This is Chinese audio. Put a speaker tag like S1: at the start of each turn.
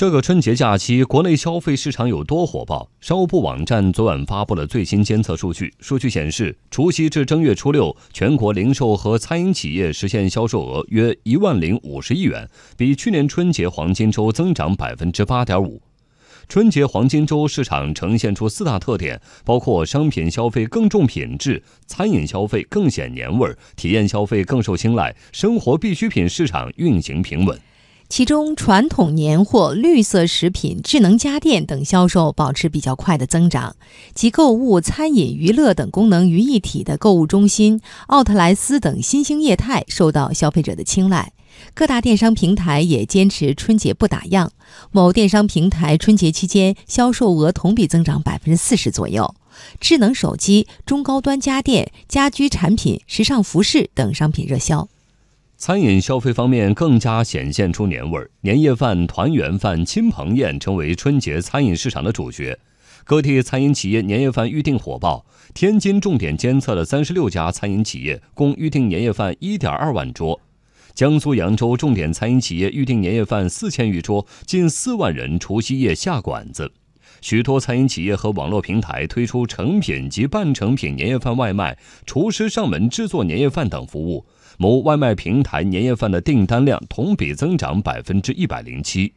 S1: 这个春节假期，国内消费市场有多火爆？商务部网站昨晚发布了最新监测数据。数据显示，除夕至正月初六，全国零售和餐饮企业实现销售额约一万零五十亿元，比去年春节黄金周增长百分之八点五。春节黄金周市场呈现出四大特点，包括商品消费更重品质，餐饮消费更显年味儿，体验消费更受青睐，生活必需品市场运行平稳。
S2: 其中，传统年货、绿色食品、智能家电等销售保持比较快的增长，集购物、餐饮、娱乐等功能于一体的购物中心、奥特莱斯等新兴业态受到消费者的青睐。各大电商平台也坚持春节不打烊，某电商平台春节期间销售额同比增长百分之四十左右。智能手机、中高端家电、家居产品、时尚服饰等商品热销。
S1: 餐饮消费方面更加显现出年味儿，年夜饭、团圆饭、亲朋宴成为春节餐饮市场的主角。各地餐饮企业年夜饭预订火爆，天津重点监测的三十六家餐饮企业，共预订年夜饭一点二万桌；江苏扬州重点餐饮企业预订年夜饭四千余桌，近四万人除夕夜下馆子。许多餐饮企业和网络平台推出成品及半成品年夜饭外卖、厨师上门制作年夜饭等服务。某外卖平台年夜饭的订单量同比增长百分之一百零七。